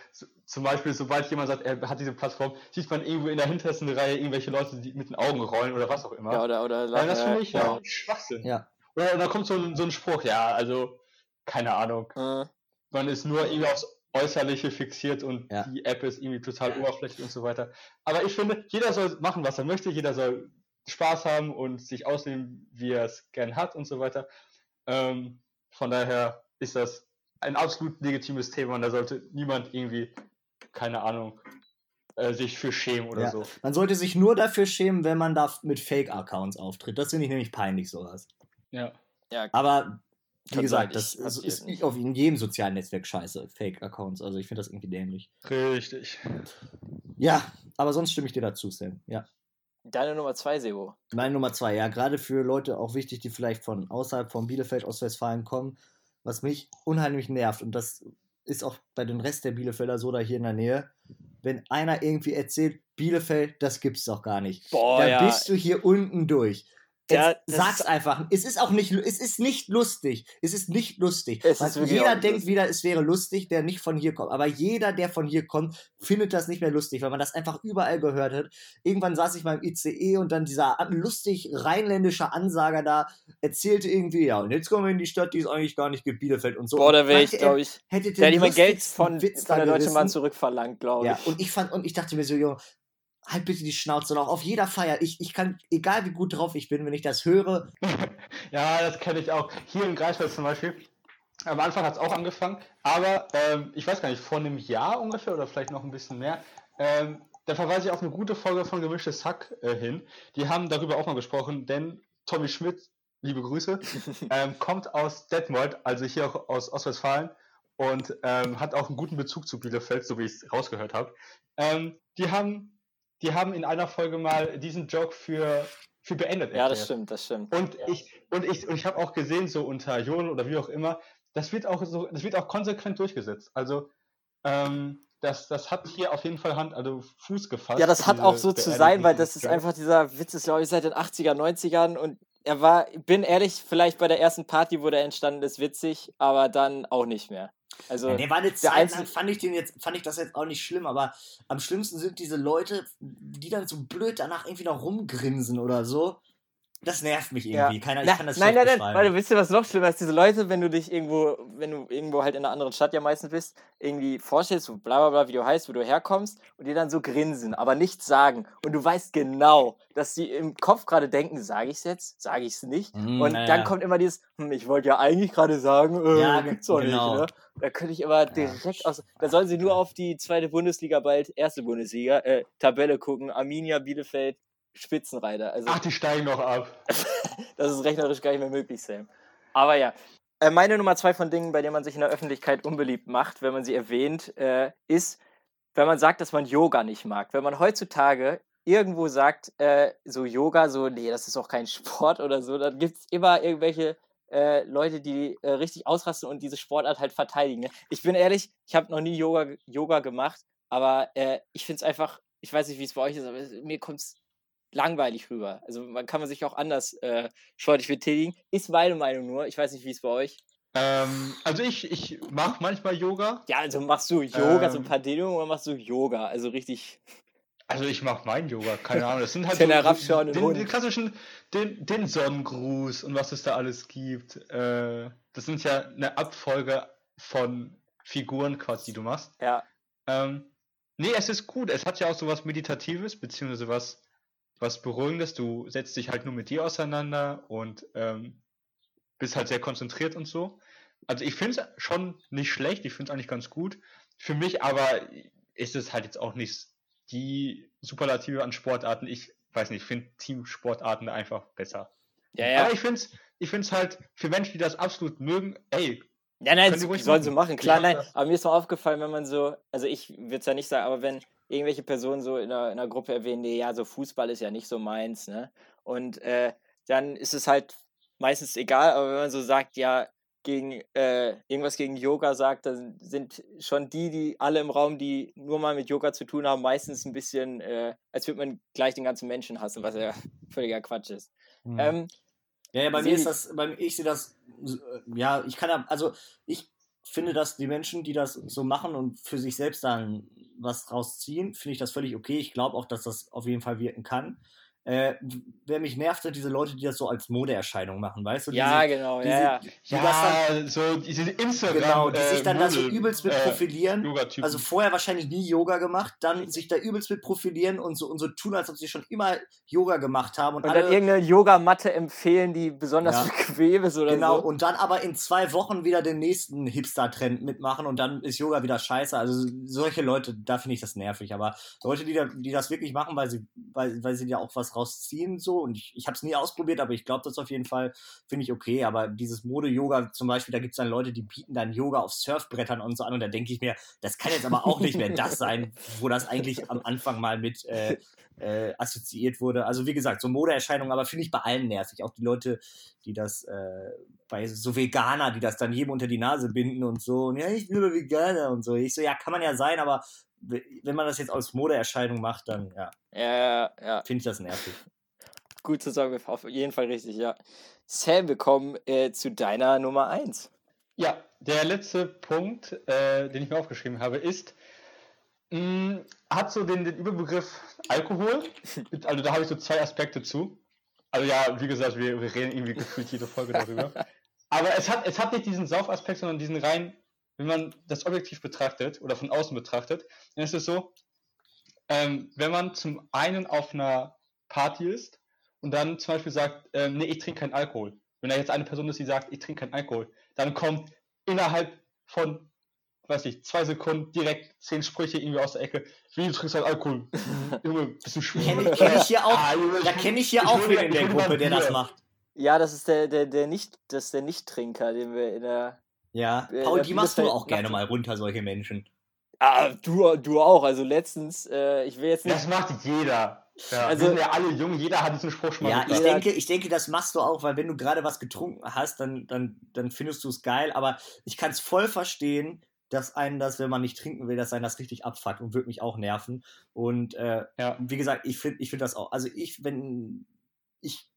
B: zum Beispiel, sobald jemand sagt, er hat diese Plattform, sieht man irgendwo in der hintersten Reihe irgendwelche Leute, die mit den Augen rollen oder was auch immer.
C: ja, oder, oder
B: Ja, das finde ich
C: ja.
B: ja Schwachsinn.
D: ja.
B: Oder da kommt so ein, so ein Spruch, ja, also, keine Ahnung.
C: Äh,
B: Man ist nur irgendwie aufs Äußerliche fixiert und
D: Ja.
B: die App ist irgendwie total oberflächlich und so weiter. Aber ich finde, jeder soll machen, was er möchte, jeder soll Spaß haben und sich ausleben, wie er es gern hat und so weiter. Ähm, von daher ist das ein absolut legitimes Thema und da sollte niemand irgendwie, keine Ahnung, äh, sich für schämen oder
D: Ja.
B: so.
D: Man sollte sich nur dafür schämen, wenn man da mit Fake-Accounts auftritt. Das finde ich nämlich peinlich, sowas.
B: Ja.
C: ja,
D: Aber wie gesagt, das ist, ist
C: nicht.
D: auf in jedem sozialen Netzwerk scheiße, Fake-Accounts. Also ich finde das irgendwie dämlich.
B: Richtig.
D: Ja, aber sonst stimme ich dir dazu, Sam. Ja.
C: deine Nummer zwei, Sebo.
D: Meine Nummer zwei, ja, gerade für Leute auch wichtig, die vielleicht von außerhalb von Bielefeld, Ostwestfalen kommen, was mich unheimlich nervt und das ist auch bei den Rest der Bielefelder so da hier in der Nähe. Wenn einer irgendwie erzählt, Bielefeld, das gibt's doch gar nicht.
C: Boah,
D: da
C: ja.
D: bist du hier unten durch.
C: Ja,
D: sag's
C: ist-
D: einfach. Es ist auch nicht, es ist nicht lustig. Es ist nicht lustig.
C: Es ist
D: jeder denkt wieder, es wäre lustig, der nicht von hier kommt. Aber jeder, der von hier kommt, findet das nicht mehr lustig, weil man das einfach überall gehört hat. Irgendwann saß ich mal im ICE und dann dieser lustig rheinländische Ansager da erzählte irgendwie, ja, und jetzt kommen wir in die Stadt, die es eigentlich gar nicht gibt, Bielefeld und so.
C: Boah, da wäre ich, glaube ich.
D: hätte den
C: immer Geld von, von der Deutschen Bahn zurückverlangt, glaube ich.
D: Ja, und ich fand, und ich dachte mir so, Junge, halt bitte die Schnauze noch auf jeder Feier. Ich, ich kann, egal wie gut drauf ich bin, wenn ich das höre,
B: Ja, das kenne ich auch. Hier in Greifswald zum Beispiel. Am Anfang hat es auch angefangen, aber ähm, ich weiß gar nicht, vor einem Jahr ungefähr oder vielleicht noch ein bisschen mehr, ähm, da verweise ich auf eine gute Folge von Gemischtes Hack äh, hin. Die haben darüber auch mal gesprochen, denn Tommy Schmidt, liebe Grüße, ähm, kommt aus Detmold, also hier auch aus Ostwestfalen und ähm, hat auch einen guten Bezug zu Bielefeld, so wie ich es rausgehört habe. Ähm, die haben, die haben in einer Folge mal diesen Joke für, für beendet
C: Ja, das
B: erklärt.
C: stimmt, das stimmt.
B: Und ich, und ich, und ich habe auch gesehen, so unter Jon oder wie auch immer, das wird auch so, das wird auch konsequent durchgesetzt. Also, ähm, das, das hat hier auf jeden Fall Hand, also Fuß gefasst.
C: Ja, das hat auch so zu sein, weil das ist einfach dieser Witz, ist glaube ich seit den 80er, 90ern und er war, bin ehrlich, vielleicht bei der ersten Party, wo der entstanden ist, witzig, aber dann auch nicht mehr. Also,
D: Ja, der war eine Zeit lang, fand ich den jetzt, fand ich das jetzt auch nicht schlimm, aber am schlimmsten sind diese Leute, die dann so blöd danach irgendwie noch rumgrinsen oder so. Das nervt mich
C: Ja.
D: irgendwie. Keiner, ich
C: Na,
D: kann das
C: nein, nein, nein,
D: beschreiben.
C: warte, wisst ihr, was noch schlimmer ist? Diese Leute, wenn du dich irgendwo, wenn du irgendwo halt in einer anderen Stadt ja meistens bist, irgendwie vorstellst, so bla bla bla, wie du heißt, wo du herkommst, und die dann so grinsen, aber nichts sagen. Und du weißt genau, dass die im Kopf gerade denken, sage ich's jetzt, sage ich's nicht.
D: Mhm,
C: und
D: ja,
C: dann
D: ja.
C: kommt immer dieses, hm, ich wollte ja eigentlich gerade sagen, äh,
D: Ja,
C: gibt's doch
D: genau.
C: nicht, ne? Da könnte ich immer direkt aus. Da sollen sie nur auf die zweite Bundesliga bald, erste Bundesliga, äh, Tabelle gucken. Arminia, Bielefeld, Spitzenreiter. Also
B: Ach, die steigen noch ab.
C: das ist rechnerisch gar nicht mehr möglich, Sam. Aber ja, äh, meine Nummer zwei von Dingen, bei denen man sich in der Öffentlichkeit unbeliebt macht, wenn man sie erwähnt, äh, ist, wenn man sagt, dass man Yoga nicht mag. Wenn man heutzutage irgendwo sagt, äh, so Yoga, so, nee, das ist auch kein Sport oder so, dann gibt es immer irgendwelche äh, Leute, die äh, richtig ausrasten und diese Sportart halt verteidigen. Ne? Ich bin ehrlich, ich habe noch nie Yoga, Yoga gemacht, aber äh, ich finde es einfach, ich weiß nicht, wie es bei euch ist, aber mir kommt es langweilig rüber. Also man kann man sich auch anders äh, sportlich betätigen. Ist meine Meinung nur. Ich weiß nicht, wie es bei euch.
B: Ähm, also ich, ich mache manchmal Yoga.
C: Ja, also machst du Yoga,
B: Ähm.
C: so ein paar Dehnungen oder machst du Yoga? Also richtig.
B: Also ich mache mein Yoga, keine Ahnung. Das sind halt
C: Den
B: so, den,
C: Hund.
B: den klassischen, den, den Sonnengruß und was es da alles gibt. Äh, das sind ja eine Abfolge von Figuren quasi, die du machst.
C: Ja.
B: Ähm, nee, es ist gut. Es hat ja auch so was Meditatives, beziehungsweise was, was Beruhigendes. Du setzt dich halt nur mit dir auseinander und ähm, bist halt sehr konzentriert und so. Also ich finde es schon nicht schlecht, ich finde es eigentlich ganz gut. Für mich aber ist es halt jetzt auch nicht die Superlative an Sportarten. Ich weiß nicht, ich finde Teamsportarten einfach besser.
C: Ja, ja.
B: Aber ich finde es ich find's halt für Menschen, die das absolut mögen, ey,
C: Ja, nein,
B: ruhig
C: sollen sie
B: machen.
C: klar, nein.
B: das.
C: Aber mir ist mal aufgefallen, wenn man so, also ich würde es ja nicht sagen, aber wenn irgendwelche Personen so in einer, in einer Gruppe erwähnen, nee, ja, so Fußball ist ja nicht so meins, ne? Und äh, dann ist es halt meistens egal, aber wenn man so sagt, ja, gegen äh, irgendwas gegen Yoga sagt, dann sind schon die, die alle im Raum, die nur mal mit Yoga zu tun haben, meistens ein bisschen, äh, als würde man gleich den ganzen Menschen hassen, was ja völliger Quatsch ist.
D: Mhm.
C: Ähm,
D: Ja, ja, bei mir ist das, bei, mir- ich sehe das, ja, ich kann also ich finde, dass die Menschen, die das so machen und für sich selbst dann was rausziehen, finde ich das völlig okay. Ich glaube auch, dass das auf jeden Fall wirken kann. Äh, wer mich nervt, sind diese Leute, die das so als Modeerscheinung machen, weißt du?
C: ja,
D: diese,
C: genau,
D: diese,
C: ja, ja.
D: die das dann,
B: ja, so diese Instagram,
D: genau, die sich
B: äh,
D: dann da so übelst mit
B: äh,
D: profilieren.
B: Yoga-Typen.
D: Also vorher wahrscheinlich nie Yoga gemacht, dann sich da übelst mit profilieren und so, und so tun, als ob sie schon immer Yoga gemacht haben. Und,
C: Und
D: alle,
C: dann irgendeine Yogamatte empfehlen, die besonders
D: Ja.
C: Gewebe ist oder
D: Genau,
C: so.
D: und dann aber in zwei Wochen wieder den nächsten Hipster-Trend mitmachen und dann ist Yoga wieder scheiße. Also solche Leute, da finde ich das nervig. Aber Leute, die, da, die das wirklich machen, weil sie, weil, weil sie ja auch was rausziehen, so, und ich, ich habe es nie ausprobiert, aber ich glaube das auf jeden Fall, finde ich okay. Aber dieses Mode-Yoga zum Beispiel, da gibt es dann Leute, die bieten dann Yoga auf Surfbrettern und so an und da denke ich mir, das kann jetzt aber auch nicht mehr das sein, wo das eigentlich am Anfang mal mit äh, äh, assoziiert wurde. Also wie gesagt, so Modeerscheinungen, aber finde ich bei allen nervig. Auch die Leute, die das äh, bei so Veganer, die das dann jedem unter die Nase binden und so, und ja, ich aber Veganer und so. Ich so, ja, kann man ja sein, aber wenn man das jetzt als Modeerscheinung macht, dann ja,
C: Ja, ja, ja.
D: finde ich das nervig.
C: Gut zusammengefasst. Auf jeden Fall richtig, ja. Sam, wir kommen äh, zu deiner Nummer 1.
B: Ja, der letzte Punkt, äh, den ich mir aufgeschrieben habe, ist, mh, hat so den, den Überbegriff Alkohol. Also da habe ich so zwei Aspekte zu. Also ja, wie gesagt, wir, wir reden irgendwie gefühlt jede Folge darüber. Aber es hat, es hat nicht diesen Saufaspekt, sondern diesen rein, wenn man das objektiv betrachtet oder von außen betrachtet, dann ist es so, ähm, wenn man zum einen auf einer Party ist und dann zum Beispiel sagt, ähm, nee, ich trinke keinen Alkohol. Wenn da jetzt eine Person ist, die sagt, ich trinke keinen Alkohol, dann kommt innerhalb von, weiß ich, zwei Sekunden direkt zehn Sprüche irgendwie aus der Ecke. Wie du trinkst halt Alkohol? Junge, bist du schwul?
D: Kenn ich- kenn ich hier auch.
B: Ah, Junge,
D: Da
B: ich-
D: kenne ich hier
B: ich
D: auch
B: mir-
D: in der Gruppe, der das macht.
C: Ja, das ist der, der, der nicht, das ist der Nicht-Trinker, den wir in der.
D: Ja,
C: Äh,
D: Paul, die machst du auch gerne mal runter, solche Menschen.
C: Ah, du, du auch. Also letztens, äh, ich will jetzt nicht.
B: Das macht jeder. Ja,
C: Also-
B: wir sind ja alle jung, jeder hat diesen Spruch schon mal
D: Ja, ich denke, ich denke, das machst du auch, weil wenn du gerade was getrunken hast, dann, dann, dann findest du es geil. Aber ich kann es voll verstehen, dass einen das, wenn man nicht trinken will, dass einen das richtig abfuckt und würde mich auch nerven. Und äh,
B: Ja.
D: wie gesagt, ich finde ich find das auch. Also ich, wenn ich,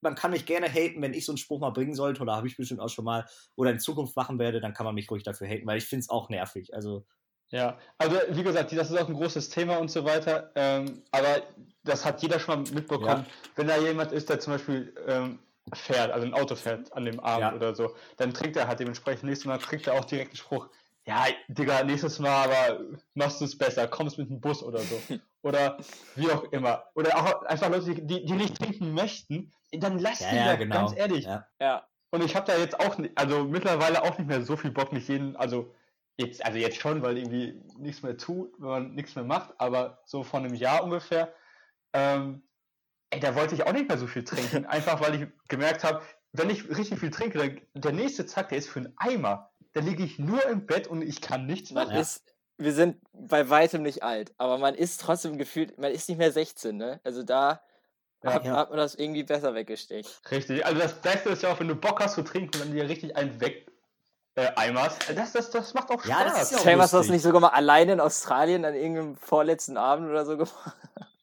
D: man kann mich gerne haten, wenn ich so einen Spruch mal bringen sollte, oder habe ich bestimmt auch schon mal, oder in Zukunft machen werde, dann kann man mich ruhig dafür haten, weil ich finde es auch nervig. Also
B: Ja, also wie gesagt, das ist auch ein großes Thema und so weiter. Ähm, aber das hat jeder schon mal mitbekommen. Wenn da jemand ist, der zum Beispiel ähm, fährt, also ein Auto fährt an dem Abend
D: Ja.
B: oder so, dann trinkt er halt dementsprechend nächstes Mal kriegt er auch direkt einen Spruch. Ja, Digga, nächstes Mal aber machst du es besser, kommst mit dem Bus oder so. Oder wie auch immer. Oder auch einfach Leute, die, die nicht trinken möchten, dann lass
D: ja,
B: die
D: ja,
B: doch,
D: genau.
B: ganz ehrlich.
D: Ja.
C: Ja,
B: Und ich habe da jetzt auch, also mittlerweile auch nicht mehr so viel Bock, mich jeden, also jetzt, also jetzt schon, weil irgendwie nichts mehr tut, wenn man nichts mehr macht, aber so vor einem Jahr ungefähr, ähm, ey, da wollte ich auch nicht mehr so viel trinken, einfach weil ich gemerkt habe, wenn ich richtig viel trinke, dann der nächste Zack, der ist für einen Eimer. Da liege ich nur im Bett und ich kann nichts
C: Man
B: machen.
C: ist, wir sind bei weitem nicht alt, aber man ist trotzdem gefühlt, man ist nicht mehr 16, ne? Also da
B: Ja.
C: hat,
D: Ja.
C: hat man das irgendwie besser weggesteckt.
B: Richtig. Also das Beste ist ja auch, wenn du Bock hast zu trinken und dann dir richtig einen weg äh, eimerst. Das, das, das macht auch Spaß.
D: Ja, das ist ja
C: hast du das nicht sogar mal alleine in Australien an irgendeinem vorletzten Abend oder so gemacht?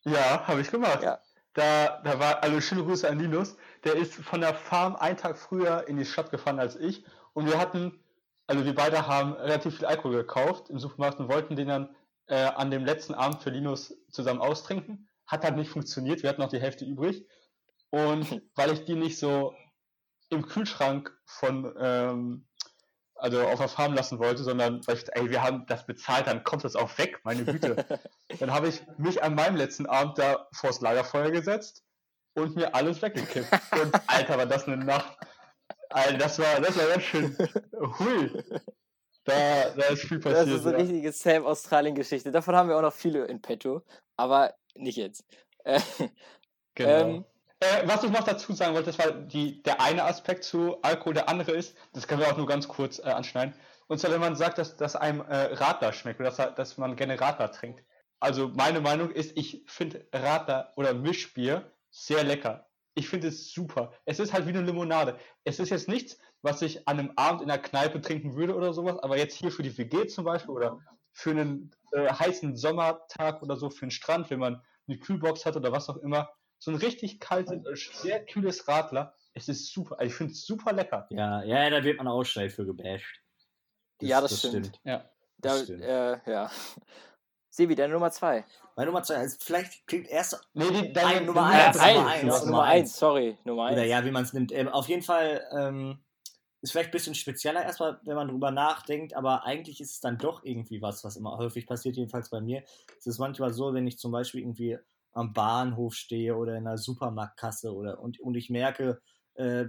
B: Ja, habe ich gemacht.
C: Ja.
B: Da, da war, also schöne Grüße an Linus. Der ist von der Farm einen Tag früher in die Stadt gefahren als ich. Und wir hatten, also wir beide haben relativ viel Alkohol gekauft im Supermarkt und wollten den dann äh, an dem letzten Abend für Linus zusammen austrinken. Hat halt nicht funktioniert. Wir hatten noch die Hälfte übrig. Und weil ich die nicht so im Kühlschrank von, ähm, also auf der Farm lassen wollte, sondern weil ich, ey, wir haben das bezahlt, dann kommt das auch weg, meine Güte. Dann habe ich mich an meinem letzten Abend da vors Lagerfeuer gesetzt und mir alles weggekippt. Und Alter, war das eine Nacht. Alter, das war, das war ganz schön. Hui. Da, da ist viel passiert.
C: Das ist so eine
B: ja.
C: richtige Sam Australien-Geschichte. Davon haben wir auch noch viele in petto, aber nicht jetzt. Äh,
B: Genau.
C: ähm,
B: Äh, was ich noch dazu sagen wollte, das war die, der eine Aspekt zu Alkohol, der andere ist, das können wir auch nur ganz kurz äh, anschneiden. Und zwar, wenn man sagt, dass, dass einem äh, Radler schmeckt oder dass, dass man gerne Radler trinkt. Also meine Meinung ist, ich finde Radler oder Mischbier sehr lecker. Ich finde es super. Es ist halt wie eine Limonade. Es ist jetzt nichts, was ich an einem Abend in der Kneipe trinken würde oder sowas, aber jetzt hier für die WG zum Beispiel oder für einen äh, heißen Sommertag oder so, für den Strand, wenn man eine Kühlbox hat oder was auch immer, so ein richtig kaltes, äh, sehr kühles Radler. Es ist super. Ich finde es super lecker.
D: Ja, ja, da wird man auch schnell für gebasht.
C: Ja, das stimmt.
B: Ja.
C: da,
D: Das stimmt.
C: äh, ja. Sebi, deine Nummer zwei.
D: Meine Nummer zwei, also vielleicht klingt erst,
B: Nee, die,
D: Ein,
B: deine,
D: Nummer eins,
C: eins,
D: Nummer eins,
C: Nummer,
D: Nummer
C: Nummer
D: eins.
C: eins, sorry, Nummer eins.
D: oder ja, wie man es nimmt. Ähm, auf jeden Fall ähm, ist vielleicht ein bisschen spezieller erstmal, wenn man drüber nachdenkt, aber eigentlich ist es dann doch irgendwie was, was immer häufig passiert, jedenfalls bei mir. Es ist manchmal so, wenn ich zum Beispiel irgendwie am Bahnhof stehe oder in einer Supermarktkasse oder und, und ich merke, äh,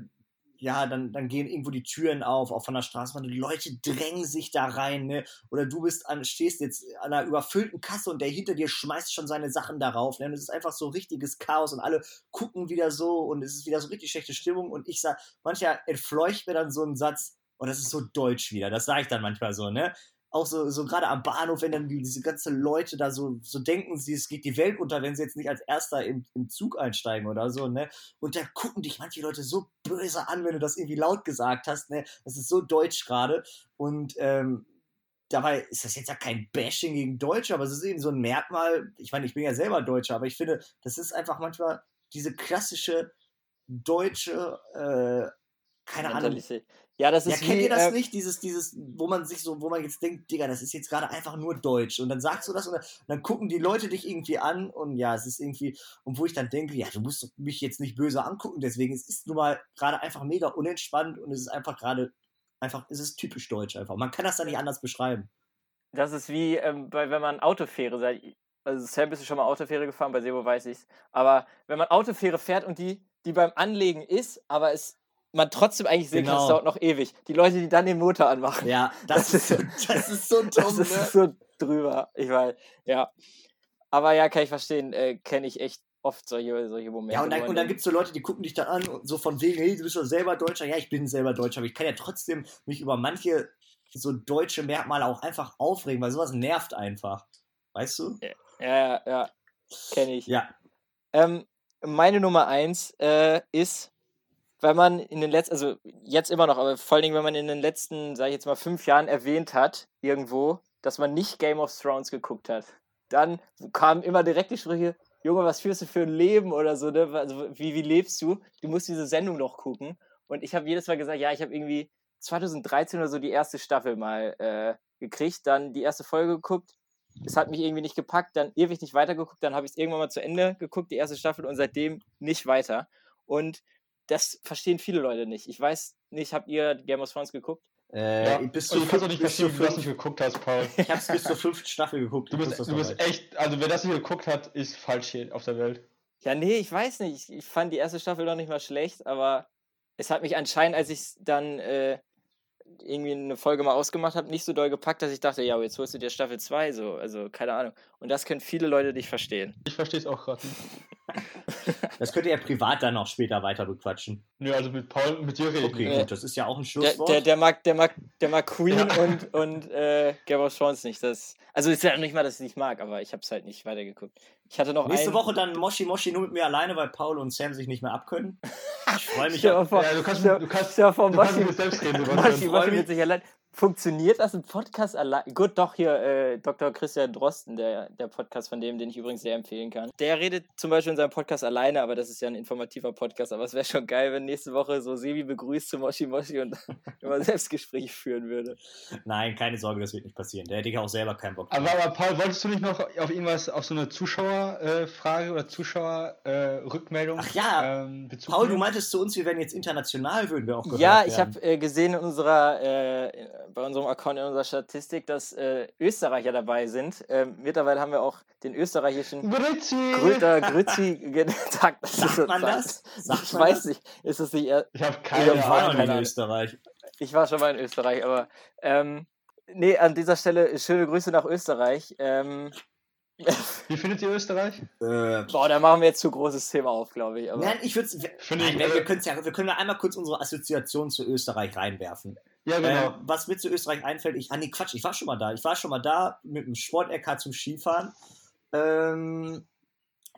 D: ja, dann, dann gehen irgendwo die Türen auf, auch von der Straßenbahn, die Leute drängen sich da rein, ne? Oder du bist an, stehst jetzt an einer überfüllten Kasse und der hinter dir schmeißt schon seine Sachen darauf, ne? Und es ist einfach so richtiges Chaos und alle gucken wieder so und es ist wieder so richtig schlechte Stimmung und ich sag, mancher entfleucht mir dann so einen Satz, und das ist so deutsch wieder, das sage ich dann manchmal so, ne? Auch so, so gerade am Bahnhof, wenn dann die, diese ganzen Leute da so, so denken, sie, es geht die Welt unter, wenn sie jetzt nicht als Erster im, im Zug einsteigen oder so, ne? Und da gucken dich manche Leute so böse an, wenn du das irgendwie laut gesagt hast, ne? Das ist so deutsch gerade. Und ähm, dabei ist das jetzt ja kein Bashing gegen Deutsche, aber es ist eben so ein Merkmal. Ich meine, ich bin ja selber Deutscher, aber ich finde, das ist einfach manchmal diese klassische deutsche, äh, keine Ahnung.
C: Ja, das
D: Ja,
C: ist
D: kennt
C: wie,
D: ihr das
C: äh,
D: nicht? Dieses, dieses, wo man sich so, wo man jetzt denkt, Digga, das ist jetzt gerade einfach nur Deutsch. Und dann sagst du das und dann, dann gucken die Leute dich irgendwie an und ja, es ist irgendwie, und wo ich dann denke, ja, du musst mich jetzt nicht böse angucken, deswegen, es ist nun mal gerade einfach mega unentspannt und es ist einfach gerade, einfach, es ist typisch deutsch einfach. Man kann das da nicht anders beschreiben.
C: Das ist wie, ähm, bei, wenn man Autofähre seid. Also Sam, bist du schon mal Autofähre gefahren? Bei Sebo weiß ich's. Aber wenn man Autofähre fährt und die, die beim Anlegen ist, aber es man trotzdem eigentlich sehen kann, es
D: Genau.
C: dauert noch ewig. Die Leute, die dann den Motor anmachen.
D: Ja, das,
C: Das
D: ist, so, das ist so dumm,
C: Das
D: ne?
C: ist so drüber. Ich weiß, ja. Aber ja, kann ich verstehen, äh, kenne ich echt oft solche, solche Momente.
D: Ja, und dann, und dann gibt es so Leute, die gucken dich dann an, und so von wegen, hey, du bist doch selber Deutscher. Ja, ich bin selber Deutscher, aber ich kann ja trotzdem mich über manche so deutsche Merkmale auch einfach aufregen, weil sowas nervt einfach. Weißt du?
C: Ja, ja, ja. Kenne ich.
D: Ja.
C: Ähm, meine Nummer eins äh, ist, wenn man in den letzten, also jetzt immer noch, aber vor allen Dingen, wenn man in den letzten, sag ich jetzt mal, fünf Jahren erwähnt hat, irgendwo, dass man nicht Game of Thrones geguckt hat, dann kamen immer direkt die Sprüche, Junge, was führst du für ein Leben oder so, ne? Also, wie, wie lebst du? Du musst diese Sendung noch gucken. Und ich habe jedes Mal gesagt, ja, ich habe irgendwie 2013 oder so die erste Staffel mal äh, gekriegt, dann die erste Folge geguckt. Es hat mich irgendwie nicht gepackt, dann ewig nicht weitergeguckt, dann habe ich es irgendwann mal zu Ende geguckt, die erste Staffel, und seitdem nicht weiter. Und das verstehen viele Leute nicht. Ich weiß nicht, habt ihr Game of Thrones geguckt?
D: Äh,
B: Ja,
D: bis
B: und
D: zu
B: ich kann doch nicht
D: bis
B: verstehen,
D: zu
B: wie du das
D: fünf-
B: nicht geguckt hast, Paul.
D: Ich hab's bis zur fünften Staffel geguckt.
B: Du bist, du bist echt, also wer das nicht geguckt hat, ist falsch hier auf der Welt.
C: Ja, nee, ich weiß nicht. Ich, ich fand die erste Staffel noch nicht mal schlecht, aber es hat mich anscheinend, als ich dann äh, irgendwie eine Folge mal ausgemacht habe, nicht so doll gepackt, dass ich dachte, ja, jetzt holst du dir Staffel 2 so. Also, keine Ahnung. Und das können viele Leute nicht verstehen.
B: Ich verstehe es auch gerade nicht.
D: Das könnt ihr ja privat dann auch später weiter bequatschen.
B: Nö, also mit Paul, mit dir rede ich
D: Okay, gut, das ist ja auch ein
C: Der,
D: Schlusswort.
C: der, der, mag, der, mag, der mag Queen und, und äh, Game of Thrones nicht. Das, also ist ja nicht mal, dass ich nicht mag, aber ich habe es halt nicht weitergeguckt. Ich hatte noch
D: Nächste
C: einen,
D: Woche dann Moshi Moshi nur mit mir alleine, weil Paul und Sam sich nicht mehr abkönnen. Ich freue mich. Auf-
C: vor,
B: Ja, du kannst, du kannst,
C: vor,
B: du kannst
C: Moshi-
B: mit selbst reden,
C: Moshi. Moshi wird sich allein. Funktioniert das im Podcast allein? Gut, doch hier äh, Dr. Christian Drosten, der, der Podcast von dem, den ich übrigens sehr empfehlen kann. Der redet zum Beispiel in seinem Podcast alleine, aber das ist ja ein informativer Podcast. Aber es wäre schon geil, wenn nächste Woche so Sebi begrüßt zu Moshi Moshi und immer Selbstgespräche führen würde.
D: Nein, keine Sorge, das wird nicht passieren. Der hätte ich auch selber keinen Bock.
B: Aber, aber Paul, wolltest du nicht noch auf irgendwas, auf so eine Zuschauerfrage oder Zuschauerrückmeldung?
D: Ach ja,
B: ähm, Bezug
D: Paul, du meintest zu uns, wir werden jetzt international, würden wir auch gehört
C: Ja, ich habe äh, gesehen in unserer, äh, bei unserem Account, in unserer Statistik, dass äh, Österreicher dabei sind. Ähm, mittlerweile haben wir auch den österreichischen
B: Grüezi!
C: Grüter Grützi getagt. Das
D: Sagt
C: so-
D: man das? Sagt
C: ich
D: man
C: weiß
D: das?
C: nicht. Ist es nicht eher,
B: Ich habe keine
C: hab
D: Ich war noch
B: Ahnung.
D: in. Österreich.
C: ich war schon mal in Österreich, aber ähm, nee, an dieser Stelle schöne Grüße nach Österreich. Ähm,
B: Wie findet ihr Österreich?
D: Äh,
C: boah, da machen wir jetzt zu großes Thema auf, glaube ich. Aber
D: nein, ich würde wir,
B: äh,
D: wir, können's ja, wir können ja einmal kurz unsere Assoziation zu Österreich reinwerfen.
B: Ja, genau.
D: Ähm, was mir zu Österreich einfällt, ich, ah nee, Quatsch, ich war schon mal da. Ich war schon mal da mit dem Sport-LK zum Skifahren. Ähm,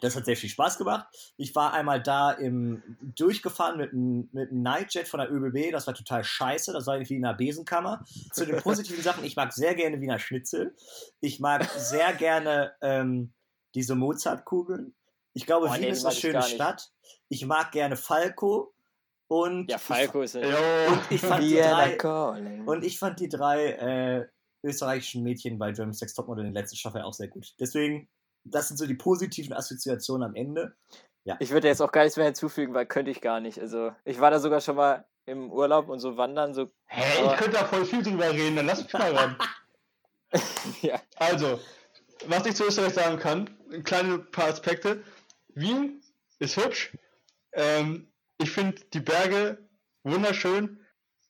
D: das hat sehr viel Spaß gemacht. Ich war einmal da im durchgefahren mit einem mit einem Nightjet von der ÖBB. Das war total scheiße. Das war irgendwie in einer Besenkammer. Zu den positiven Sachen, ich mag sehr gerne Wiener Schnitzel. Ich mag sehr gerne ähm, diese Mozartkugeln. Ich glaube,
C: Boah, nee,
D: Wien ist eine schöne. Stadt. Ich mag gerne Falco. Und
C: ja, Falco ist
B: Jo.
D: ich fand die drei, und ich fand die drei äh, österreichischen Mädchen bei German Sex Topmodel in der letzten Staffel auch sehr gut. Deswegen, das sind so die positiven Assoziationen am Ende.
C: Ich würde jetzt auch gar nichts mehr hinzufügen, weil könnte ich gar nicht. Also, ich war da sogar schon mal im Urlaub und so wandern, so.
B: Hä, ich könnte da voll viel drüber reden, dann lass mich mal ran.
C: ja.
B: Also, was ich zu Österreich sagen kann, kleine paar Aspekte. Wien ist hübsch. Ähm, ich finde die Berge wunderschön.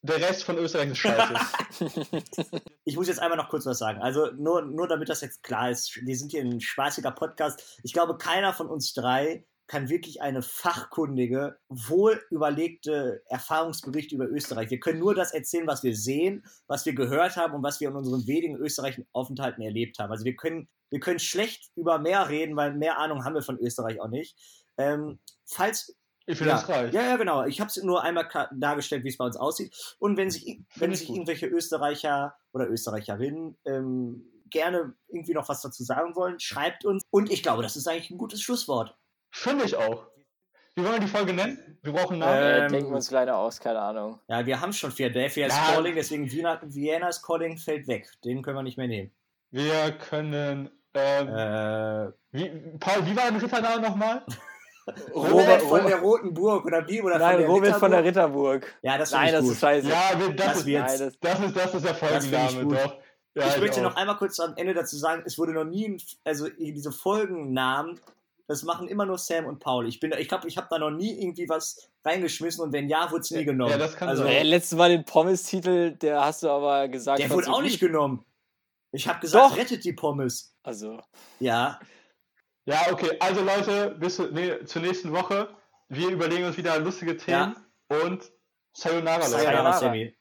B: Der Rest von Österreich ist scheiße.
D: Ich muss jetzt einmal noch kurz was sagen. Also nur, nur damit das jetzt klar ist, wir sind hier ein spaßiger Podcast. Ich glaube, keiner von uns drei kann wirklich eine fachkundige, wohl überlegte Erfahrungsberichte über Österreich. Wir können nur das erzählen, was wir sehen, was wir gehört haben und was wir in unseren wenigen österreichischen Aufenthalten erlebt haben. Also wir können, wir können schlecht über mehr reden, weil mehr Ahnung haben wir von Österreich auch nicht. Ähm, falls
B: Ich finde
D: ja,
B: das reicht.
D: ja, ja, genau. Ich habe es nur einmal ka- dargestellt, wie es bei uns aussieht. Und wenn sich, wenn
B: ich
D: sich
B: gut.
D: irgendwelche Österreicher oder Österreicherinnen ähm, gerne irgendwie noch was dazu sagen wollen, schreibt uns. Und ich glaube, das ist eigentlich ein gutes Schlusswort.
B: Finde ich auch. Wie wollen wir die Folge nennen? Wir brauchen einen Namen.
C: Äh,
D: Ähm,
C: denken wir uns kleiner aus, keine Ahnung.
D: Ja, wir haben schon Philadelphia
B: Ja.
D: Calling, deswegen Vienna, Vienna's Calling fällt weg. Den können wir nicht mehr nehmen.
B: Wir können. Ähm,
D: Äh,
B: wie, Paul, wie war dein Rittername nochmal?
D: Robert von der Roten Burg oder wie? Oder
C: Nein,
D: von der
C: Robert von der
D: Ritterburg? Ja, das
C: Nein, das
D: ich
C: ist scheiße.
B: Ja, das,
D: Das
B: ist,
D: wird's.
C: Nein, das,
B: das, ist, das ist
D: ich gut.
B: doch. Ja,
D: ich möchte
B: auch.
D: noch einmal kurz am Ende dazu sagen, es wurde noch nie, ein- also diese Folgennamen, das machen immer nur Sam und Paul. Ich bin, ich glaube, ich habe da noch nie irgendwie was reingeschmissen und wenn ja, wurde es nie genommen.
B: Ja, das kann
D: also,
B: sein.
C: äh, letztes Mal den Pommes-Titel, der hast du aber gesagt.
D: Der wurde auch nicht genommen. Ich habe gesagt,
C: Doch.
D: rettet die Pommes.
C: Also,
D: Ja,
B: Ja, okay. Also Leute, bis nee, zur nächsten Woche. Wir überlegen uns wieder lustige Themen und Sayonara, Leute.
C: Sayonara.
D: Sayonara.